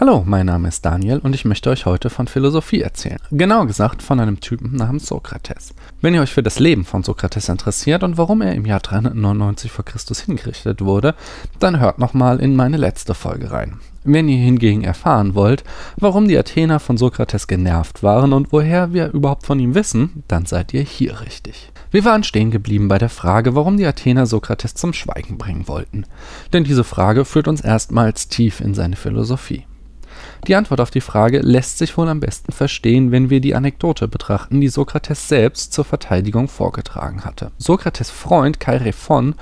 Hallo, mein Name ist Daniel und ich möchte euch heute von Philosophie erzählen. Genauer gesagt von einem Typen namens Sokrates. Wenn ihr euch für das Leben von Sokrates interessiert und warum er im Jahr 399 vor Christus hingerichtet wurde, dann hört nochmal in meine letzte Folge rein. Wenn ihr hingegen erfahren wollt, warum die Athener von Sokrates genervt waren und woher wir überhaupt von ihm wissen, dann seid ihr hier richtig. Wir waren stehen geblieben bei der Frage, warum die Athener Sokrates zum Schweigen bringen wollten. Denn diese Frage führt uns erstmals tief in seine Philosophie. Die Antwort auf die Frage lässt sich wohl am besten verstehen, wenn wir die Anekdote betrachten, die Sokrates selbst zur Verteidigung vorgetragen hatte. Sokrates Freund Chairephon,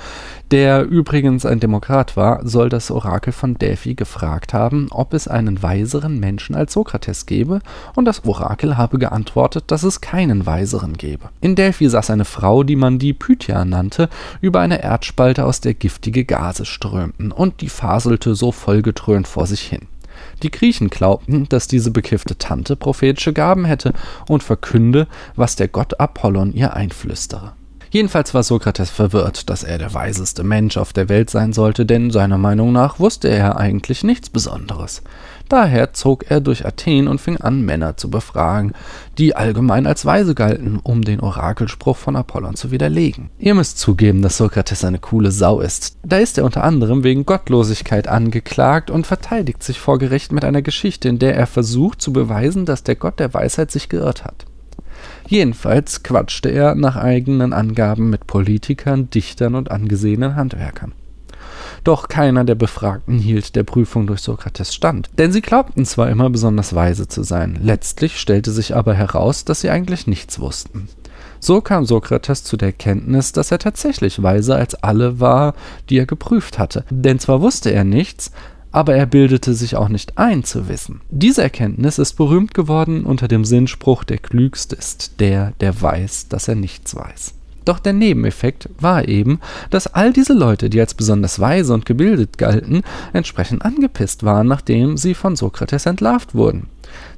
der übrigens ein Demokrat war, soll das Orakel von Delphi gefragt haben, ob es einen weiseren Menschen als Sokrates gebe, und das Orakel habe geantwortet, dass es keinen weiseren gebe. In Delphi saß eine Frau, die man die Pythia nannte, über eine Erdspalte, aus der giftige Gase strömten, und die faselte so vollgetrönt vor sich hin. Die Griechen glaubten, dass diese bekiffte Tante prophetische Gaben hätte und verkünde, was der Gott Apollon ihr einflüstere. Jedenfalls war Sokrates verwirrt, dass er der weiseste Mensch auf der Welt sein sollte, denn seiner Meinung nach wusste er eigentlich nichts Besonderes. Daher zog er durch Athen und fing an, Männer zu befragen, die allgemein als weise galten, um den Orakelspruch von Apollon zu widerlegen. Ihr müsst zugeben, dass Sokrates eine coole Sau ist. Da ist er unter anderem wegen Gottlosigkeit angeklagt und verteidigt sich vor Gericht mit einer Geschichte, in der er versucht zu beweisen, dass der Gott der Weisheit sich geirrt hat. Jedenfalls quatschte er nach eigenen Angaben mit Politikern, Dichtern und angesehenen Handwerkern. Doch keiner der Befragten hielt der Prüfung durch Sokrates stand, denn sie glaubten zwar immer besonders weise zu sein, letztlich stellte sich aber heraus, dass sie eigentlich nichts wussten. So kam Sokrates zu der Erkenntnis, dass er tatsächlich weiser als alle war, die er geprüft hatte, denn zwar wusste er nichts, aber er bildete sich auch nicht ein zu wissen. Diese Erkenntnis ist berühmt geworden unter dem Sinnspruch, der Klügste ist der, der weiß, dass er nichts weiß. Doch der Nebeneffekt war eben, dass all diese Leute, die als besonders weise und gebildet galten, entsprechend angepisst waren, nachdem sie von Sokrates entlarvt wurden.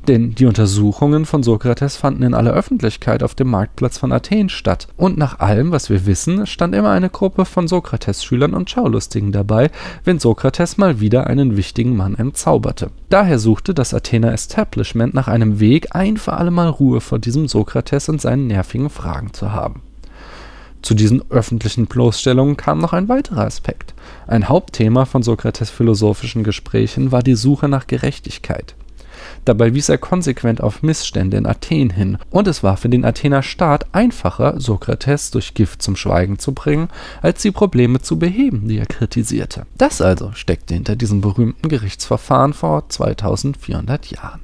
Denn die Untersuchungen von Sokrates fanden in aller Öffentlichkeit auf dem Marktplatz von Athen statt, und nach allem, was wir wissen, stand immer eine Gruppe von Sokrates-Schülern und Schaulustigen dabei, wenn Sokrates mal wieder einen wichtigen Mann entzauberte. Daher suchte das Athener Establishment nach einem Weg, ein für allemal Ruhe vor diesem Sokrates und seinen nervigen Fragen zu haben. Zu diesen öffentlichen Bloßstellungen kam noch ein weiterer Aspekt. Ein Hauptthema von Sokrates philosophischen Gesprächen war die Suche nach Gerechtigkeit. Dabei wies er konsequent auf Missstände in Athen hin, und es war für den Athener Staat einfacher, Sokrates durch Gift zum Schweigen zu bringen, als die Probleme zu beheben, die er kritisierte. Das also steckte hinter diesem berühmten Gerichtsverfahren vor 2400 Jahren.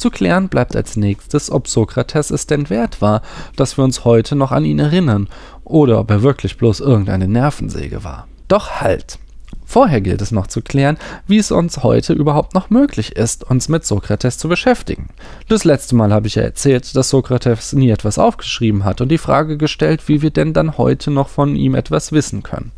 Zu klären bleibt als nächstes, ob Sokrates es denn wert war, dass wir uns heute noch an ihn erinnern, oder ob er wirklich bloß irgendeine Nervensäge war. Doch halt! Vorher gilt es noch zu klären, wie es uns heute überhaupt noch möglich ist, uns mit Sokrates zu beschäftigen. Das letzte Mal habe ich ja erzählt, dass Sokrates nie etwas aufgeschrieben hat und die Frage gestellt, wie wir denn dann heute noch von ihm etwas wissen können.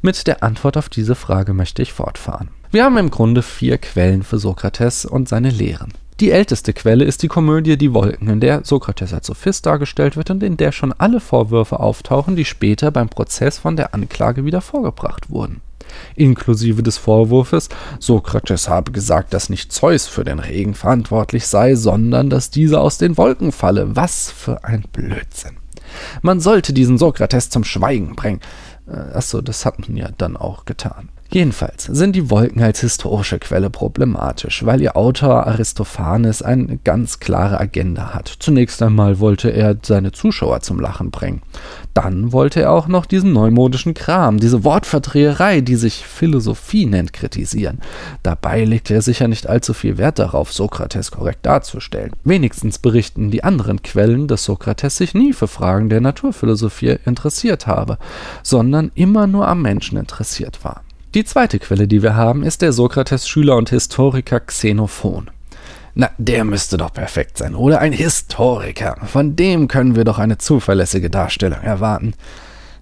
Mit der Antwort auf diese Frage möchte ich fortfahren. Wir haben im Grunde vier Quellen für Sokrates und seine Lehren. Die älteste Quelle ist die Komödie Die Wolken, in der Sokrates als Sophist dargestellt wird und in der schon alle Vorwürfe auftauchen, die später beim Prozess von der Anklage wieder vorgebracht wurden. Inklusive des Vorwurfes, Sokrates habe gesagt, dass nicht Zeus für den Regen verantwortlich sei, sondern dass dieser aus den Wolken falle. Was für ein Blödsinn. Man sollte diesen Sokrates zum Schweigen bringen. Äh, achso, das hat man ja dann auch getan. Jedenfalls sind die Wolken als historische Quelle problematisch, weil ihr Autor Aristophanes eine ganz klare Agenda hat. Zunächst einmal wollte er seine Zuschauer zum Lachen bringen. Dann wollte er auch noch diesen neumodischen Kram, diese Wortverdreherei, die sich Philosophie nennt, kritisieren. Dabei legte er sicher nicht allzu viel Wert darauf, Sokrates korrekt darzustellen. Wenigstens berichten die anderen Quellen, dass Sokrates sich nie für Fragen der Naturphilosophie interessiert habe, sondern immer nur am Menschen interessiert war. Die zweite Quelle, die wir haben, ist der Sokrates-Schüler und Historiker Xenophon. Na, der müsste doch perfekt sein, oder? Ein Historiker. Von dem können wir doch eine zuverlässige Darstellung erwarten.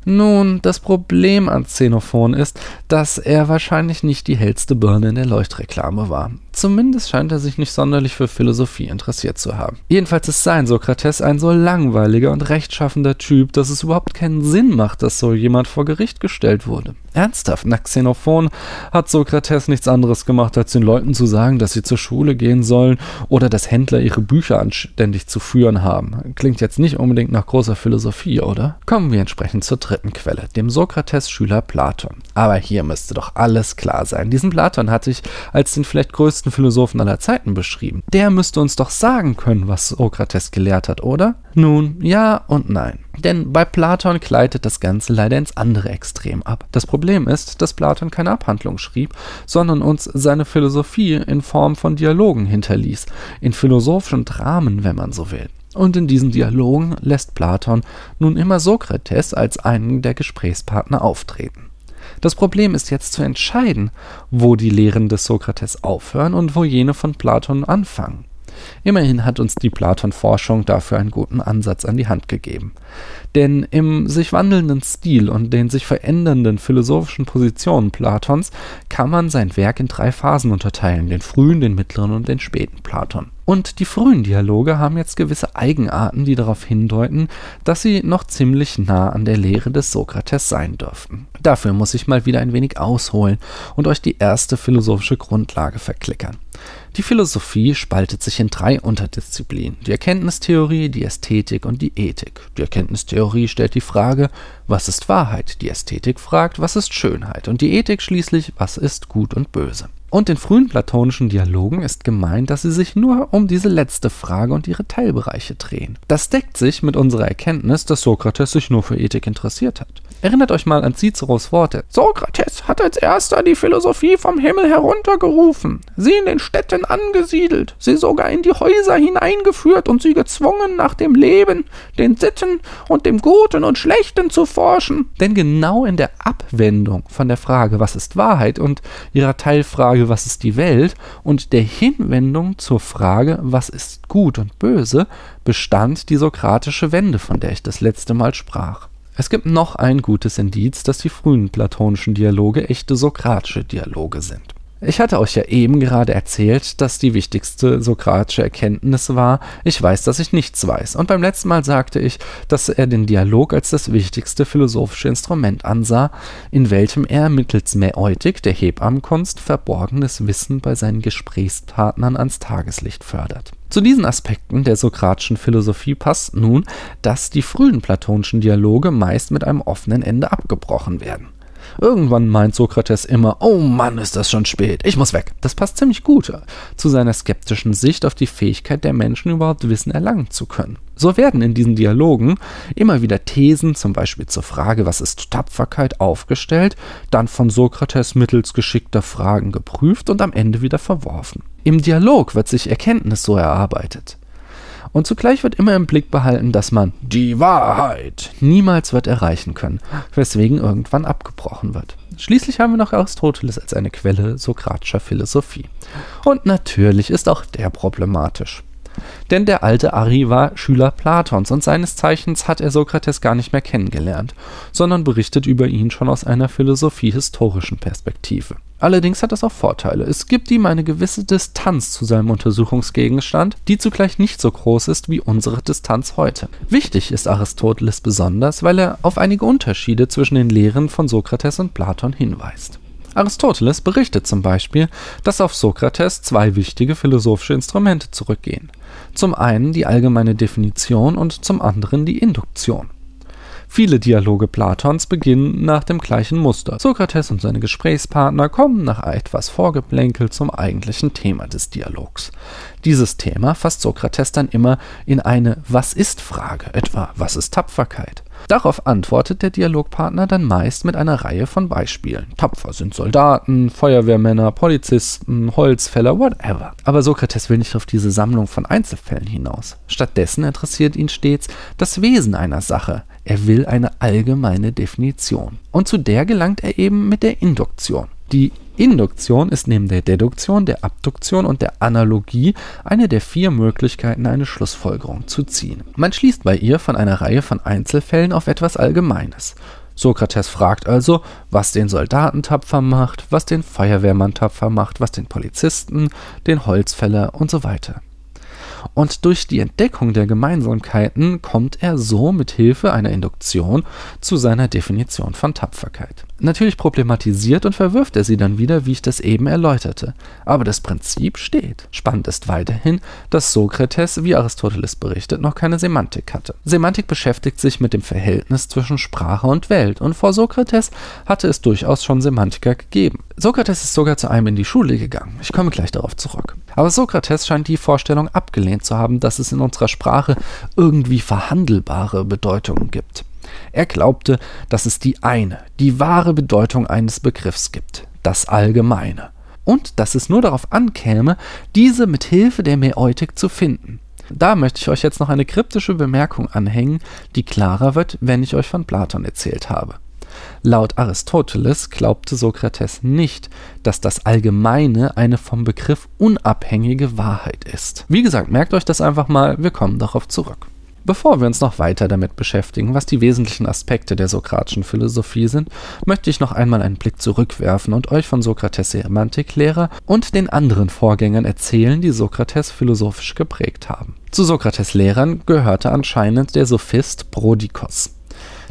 Nun, das Problem an Xenophon ist, dass er wahrscheinlich nicht die hellste Birne in der Leuchtreklame war. Zumindest scheint er sich nicht sonderlich für Philosophie interessiert zu haben. Jedenfalls ist sein Sokrates ein so langweiliger und rechtschaffender Typ, dass es überhaupt keinen Sinn macht, dass so jemand vor Gericht gestellt wurde. Ernsthaft, nach Xenophon hat Sokrates nichts anderes gemacht, als den Leuten zu sagen, dass sie zur Schule gehen sollen oder dass Händler ihre Bücher anständig zu führen haben. Klingt jetzt nicht unbedingt nach großer Philosophie, oder? Kommen wir entsprechend zur dritten Quelle, dem Sokrates-Schüler Platon. Aber hier müsste doch alles klar sein. Diesen Platon hatte ich als den vielleicht größten größten Philosophen aller Zeiten beschrieben. Der müsste uns doch sagen können, was Sokrates gelehrt hat, oder? Nun, ja und nein. Denn bei Platon gleitet das Ganze leider ins andere Extrem ab. Das Problem ist, dass Platon keine Abhandlung schrieb, sondern uns seine Philosophie in Form von Dialogen hinterließ, in philosophischen Dramen, wenn man so will. Und in diesen Dialogen lässt Platon nun immer Sokrates als einen der Gesprächspartner auftreten. Das Problem ist jetzt zu entscheiden, wo die Lehren des Sokrates aufhören und wo jene von Platon anfangen. Immerhin hat uns die Platon-Forschung dafür einen guten Ansatz an die Hand gegeben. Denn im sich wandelnden Stil und den sich verändernden philosophischen Positionen Platons kann man sein Werk in drei Phasen unterteilen, den frühen, den mittleren und den späten Platon. Und die frühen Dialoge haben jetzt gewisse Eigenarten, die darauf hindeuten, dass sie noch ziemlich nah an der Lehre des Sokrates sein dürften. Dafür muss ich mal wieder ein wenig ausholen und euch die erste philosophische Grundlage verklickern. Die Philosophie spaltet sich in drei Unterdisziplinen: die Erkenntnistheorie, die Ästhetik und die Ethik. Die Erkenntnistheorie stellt die Frage, was ist Wahrheit? Die Ästhetik fragt, was ist Schönheit? Und die Ethik schließlich, was ist Gut und Böse? Und in frühen platonischen Dialogen ist gemeint, dass sie sich nur um diese letzte Frage und ihre Teilbereiche drehen. Das deckt sich mit unserer Erkenntnis, dass Sokrates sich nur für Ethik interessiert hat. Erinnert euch mal an Ciceros Worte. Sokrates hat als erster die Philosophie vom Himmel heruntergerufen, sie in den Städten angesiedelt, sie sogar in die Häuser hineingeführt und sie gezwungen, nach dem Leben, den Sitten und dem Guten und Schlechten zu forschen. Denn genau in der Abwendung von der Frage, was ist Wahrheit und ihrer Teilfrage, was ist die Welt und der Hinwendung zur Frage, was ist gut und böse, bestand die sokratische Wende, von der ich das letzte Mal sprach. Es gibt noch ein gutes Indiz, dass die frühen platonischen Dialoge echte sokratische Dialoge sind. Ich hatte euch ja eben gerade erzählt, dass die wichtigste sokratische Erkenntnis war, ich weiß, dass ich nichts weiß. Und beim letzten Mal sagte ich, dass er den Dialog als das wichtigste philosophische Instrument ansah, in welchem er mittels Mäeutik, der Hebammenkunst, verborgenes Wissen bei seinen Gesprächspartnern ans Tageslicht fördert. Zu diesen Aspekten der sokratischen Philosophie passt nun, dass die frühen platonischen Dialoge meist mit einem offenen Ende abgebrochen werden. Irgendwann meint Sokrates immer, oh Mann, ist das schon spät, ich muss weg. Das passt ziemlich gut zu seiner skeptischen Sicht auf die Fähigkeit der Menschen, überhaupt Wissen erlangen zu können. So werden in diesen Dialogen immer wieder Thesen, zum Beispiel zur Frage, was ist Tapferkeit, aufgestellt, dann von Sokrates mittels geschickter Fragen geprüft und am Ende wieder verworfen. Im Dialog wird sich Erkenntnis so erarbeitet. Und zugleich wird immer im Blick behalten, dass man die Wahrheit niemals wird erreichen können, weswegen irgendwann abgebrochen wird. Schließlich haben wir noch Aristoteles als eine Quelle sokratischer Philosophie. Und natürlich ist auch der problematisch. Denn der alte Ari war Schüler Platons und seines Zeichens hat er Sokrates gar nicht mehr kennengelernt, sondern berichtet über ihn schon aus einer philosophiehistorischen Perspektive. Allerdings hat das auch Vorteile. Es gibt ihm eine gewisse Distanz zu seinem Untersuchungsgegenstand, die zugleich nicht so groß ist wie unsere Distanz heute. Wichtig ist Aristoteles besonders, weil er auf einige Unterschiede zwischen den Lehren von Sokrates und Platon hinweist. Aristoteles berichtet zum Beispiel, dass auf Sokrates zwei wichtige philosophische Instrumente zurückgehen. Zum einen die allgemeine Definition und zum anderen die Induktion. Viele Dialoge Platons beginnen nach dem gleichen Muster. Sokrates und seine Gesprächspartner kommen nach etwas Vorgeplänkel zum eigentlichen Thema des Dialogs. Dieses Thema fasst Sokrates dann immer in eine Was ist Frage, etwa Was ist Tapferkeit? Darauf antwortet der Dialogpartner dann meist mit einer Reihe von Beispielen. Tapfer sind Soldaten, Feuerwehrmänner, Polizisten, Holzfäller, whatever. Aber Sokrates will nicht auf diese Sammlung von Einzelfällen hinaus. Stattdessen interessiert ihn stets das Wesen einer Sache. Er will eine allgemeine Definition. Und zu der gelangt er eben mit der Induktion. Die Induktion ist neben der Deduktion, der Abduktion und der Analogie eine der vier Möglichkeiten, eine Schlussfolgerung zu ziehen. Man schließt bei ihr von einer Reihe von Einzelfällen auf etwas Allgemeines. Sokrates fragt also, was den Soldaten tapfer macht, was den Feuerwehrmann tapfer macht, was den Polizisten, den Holzfäller und so weiter und durch die Entdeckung der Gemeinsamkeiten kommt er so mit Hilfe einer Induktion zu seiner Definition von Tapferkeit. Natürlich problematisiert und verwirft er sie dann wieder, wie ich das eben erläuterte, aber das Prinzip steht. Spannend ist weiterhin, dass Sokrates, wie Aristoteles berichtet, noch keine Semantik hatte. Semantik beschäftigt sich mit dem Verhältnis zwischen Sprache und Welt und vor Sokrates hatte es durchaus schon Semantiker gegeben. Sokrates ist sogar zu einem in die Schule gegangen. Ich komme gleich darauf zurück. Aber Sokrates scheint die Vorstellung abgelehnt zu haben, dass es in unserer Sprache irgendwie verhandelbare Bedeutungen gibt. Er glaubte, dass es die eine, die wahre Bedeutung eines Begriffs gibt, das Allgemeine, und dass es nur darauf ankäme, diese mit Hilfe der Mäeutik zu finden. Da möchte ich euch jetzt noch eine kryptische Bemerkung anhängen, die klarer wird, wenn ich euch von Platon erzählt habe. Laut Aristoteles glaubte Sokrates nicht, dass das Allgemeine eine vom Begriff unabhängige Wahrheit ist. Wie gesagt, merkt euch das einfach mal, wir kommen darauf zurück. Bevor wir uns noch weiter damit beschäftigen, was die wesentlichen Aspekte der sokratischen Philosophie sind, möchte ich noch einmal einen Blick zurückwerfen und euch von Sokrates Semantiklehrer und den anderen Vorgängern erzählen, die Sokrates philosophisch geprägt haben. Zu Sokrates Lehrern gehörte anscheinend der Sophist Prodikos.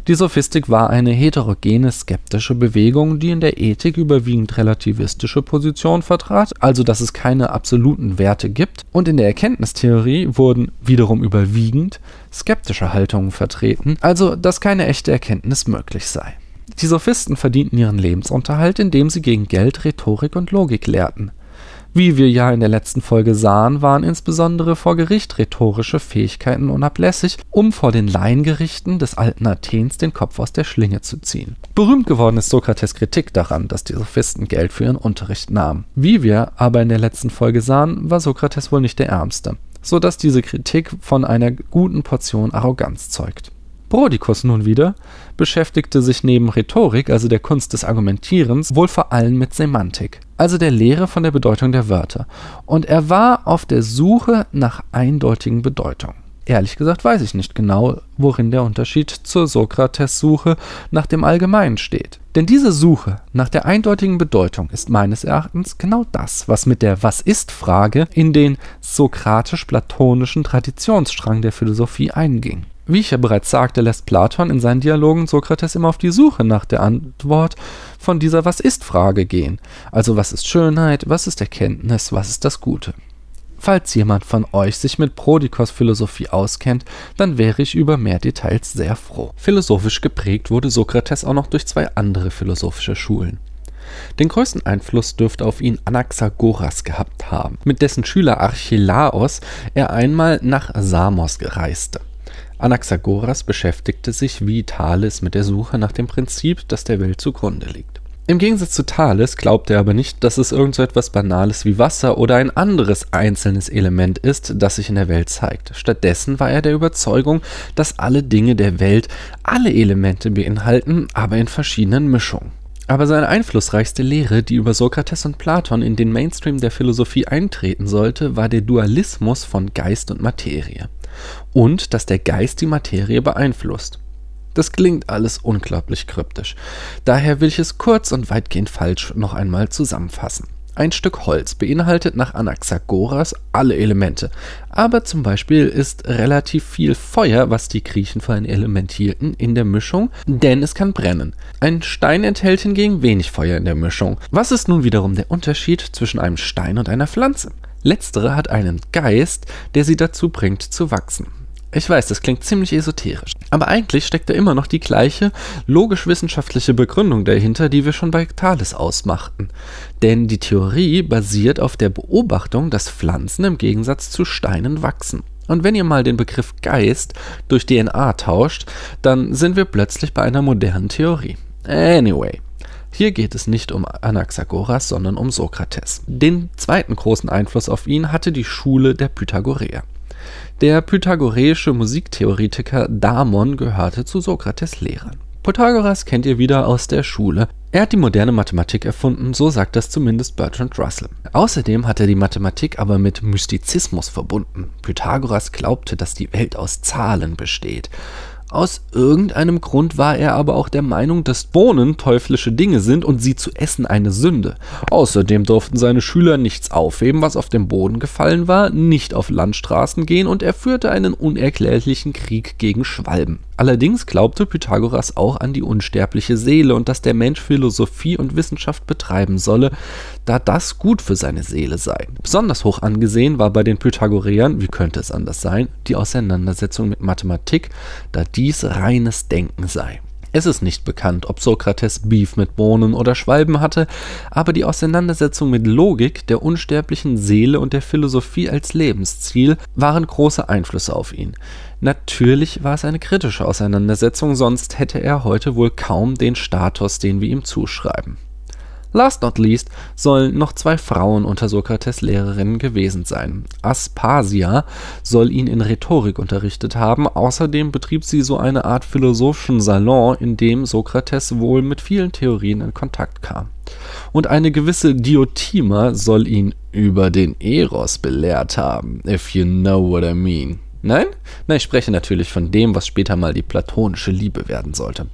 Die Sophistik war eine heterogene skeptische Bewegung, die in der Ethik überwiegend relativistische Positionen vertrat, also dass es keine absoluten Werte gibt, und in der Erkenntnistheorie wurden wiederum überwiegend skeptische Haltungen vertreten, also dass keine echte Erkenntnis möglich sei. Die Sophisten verdienten ihren Lebensunterhalt, indem sie gegen Geld Rhetorik und Logik lehrten. Wie wir ja in der letzten Folge sahen, waren insbesondere vor Gericht rhetorische Fähigkeiten unablässig, um vor den Laiengerichten des alten Athens den Kopf aus der Schlinge zu ziehen. Berühmt geworden ist Sokrates Kritik daran, dass die Sophisten Geld für ihren Unterricht nahmen. Wie wir aber in der letzten Folge sahen, war Sokrates wohl nicht der Ärmste, so dass diese Kritik von einer guten Portion Arroganz zeugt. Brodikus nun wieder beschäftigte sich neben Rhetorik, also der Kunst des Argumentierens, wohl vor allem mit Semantik, also der Lehre von der Bedeutung der Wörter, und er war auf der Suche nach eindeutigen Bedeutungen. Ehrlich gesagt weiß ich nicht genau, worin der Unterschied zur Sokrates-Suche nach dem Allgemeinen steht. Denn diese Suche nach der eindeutigen Bedeutung ist meines Erachtens genau das, was mit der Was ist-Frage in den sokratisch-platonischen Traditionsstrang der Philosophie einging. Wie ich ja bereits sagte, lässt Platon in seinen Dialogen Sokrates immer auf die Suche nach der Antwort von dieser Was ist Frage gehen. Also was ist Schönheit, was ist Erkenntnis, was ist das Gute. Falls jemand von euch sich mit Prodikos Philosophie auskennt, dann wäre ich über mehr Details sehr froh. Philosophisch geprägt wurde Sokrates auch noch durch zwei andere philosophische Schulen. Den größten Einfluss dürfte auf ihn Anaxagoras gehabt haben, mit dessen Schüler Archelaos er einmal nach Samos reiste. Anaxagoras beschäftigte sich wie Thales mit der Suche nach dem Prinzip, das der Welt zugrunde liegt. Im Gegensatz zu Thales glaubte er aber nicht, dass es irgend so etwas Banales wie Wasser oder ein anderes einzelnes Element ist, das sich in der Welt zeigt. Stattdessen war er der Überzeugung, dass alle Dinge der Welt alle Elemente beinhalten, aber in verschiedenen Mischungen. Aber seine einflussreichste Lehre, die über Sokrates und Platon in den Mainstream der Philosophie eintreten sollte, war der Dualismus von Geist und Materie und dass der Geist die Materie beeinflusst. Das klingt alles unglaublich kryptisch. Daher will ich es kurz und weitgehend falsch noch einmal zusammenfassen. Ein Stück Holz beinhaltet nach Anaxagoras alle Elemente, aber zum Beispiel ist relativ viel Feuer, was die Griechen für ein Element hielten, in der Mischung, denn es kann brennen. Ein Stein enthält hingegen wenig Feuer in der Mischung. Was ist nun wiederum der Unterschied zwischen einem Stein und einer Pflanze? Letztere hat einen Geist, der sie dazu bringt zu wachsen. Ich weiß, das klingt ziemlich esoterisch, aber eigentlich steckt da immer noch die gleiche logisch-wissenschaftliche Begründung dahinter, die wir schon bei Thales ausmachten. Denn die Theorie basiert auf der Beobachtung, dass Pflanzen im Gegensatz zu Steinen wachsen. Und wenn ihr mal den Begriff Geist durch DNA tauscht, dann sind wir plötzlich bei einer modernen Theorie. Anyway, hier geht es nicht um Anaxagoras, sondern um Sokrates. Den zweiten großen Einfluss auf ihn hatte die Schule der Pythagoreer. Der pythagoreische Musiktheoretiker Damon gehörte zu Sokrates Lehrern. Pythagoras kennt ihr wieder aus der Schule. Er hat die moderne Mathematik erfunden, so sagt das zumindest Bertrand Russell. Außerdem hat er die Mathematik aber mit Mystizismus verbunden. Pythagoras glaubte, dass die Welt aus Zahlen besteht Aus irgendeinem Grund war er aber auch der Meinung, dass Bohnen teuflische Dinge sind und sie zu essen eine Sünde. Außerdem durften seine Schüler nichts aufheben, was auf dem Boden gefallen war, nicht auf Landstraßen gehen und er führte einen unerklärlichen Krieg gegen Schwalben. Allerdings glaubte Pythagoras auch an die unsterbliche Seele und dass der Mensch Philosophie und Wissenschaft betreiben solle, da das gut für seine Seele sei. Besonders hoch angesehen war bei den Pythagoreern, wie könnte es anders sein, die Auseinandersetzung mit Mathematik, da dies reines Denken sei. Es ist nicht bekannt, ob Sokrates Beef mit Bohnen oder Schwalben hatte, aber die Auseinandersetzung mit Logik, der unsterblichen Seele und der Philosophie als Lebensziel waren große Einflüsse auf ihn. Natürlich war es eine kritische Auseinandersetzung, sonst hätte er heute wohl kaum den Status, den wir ihm zuschreiben. Last not least sollen noch zwei Frauen unter Sokrates Lehrerinnen gewesen sein. Aspasia soll ihn in Rhetorik unterrichtet haben, außerdem betrieb sie so eine Art philosophischen Salon, in dem Sokrates wohl mit vielen Theorien in Kontakt kam. Und eine gewisse Diotima soll ihn über den Eros belehrt haben, if you know what I mean. Nein? Nein, ich spreche natürlich von dem, was später mal die platonische Liebe werden sollte.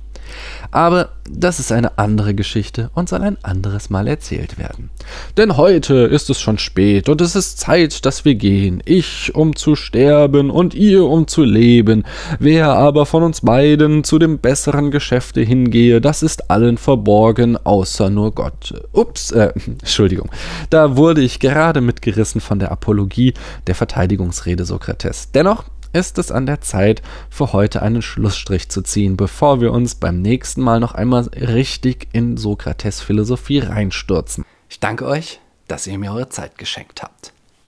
Aber das ist eine andere Geschichte und soll ein anderes Mal erzählt werden. Denn heute ist es schon spät und es ist Zeit, dass wir gehen. Ich, um zu sterben und ihr, um zu leben. Wer aber von uns beiden zu dem besseren Geschäfte hingehe, das ist allen verborgen, außer nur Gott. Ups, äh, Entschuldigung. Da wurde ich gerade mitgerissen von der Apologie der Verteidigungsrede Sokrates. Dennoch ist es an der Zeit, für heute einen Schlussstrich zu ziehen, bevor wir uns beim nächsten Mal noch einmal richtig in Sokrates Philosophie reinstürzen. Ich danke euch, dass ihr mir eure Zeit geschenkt habt.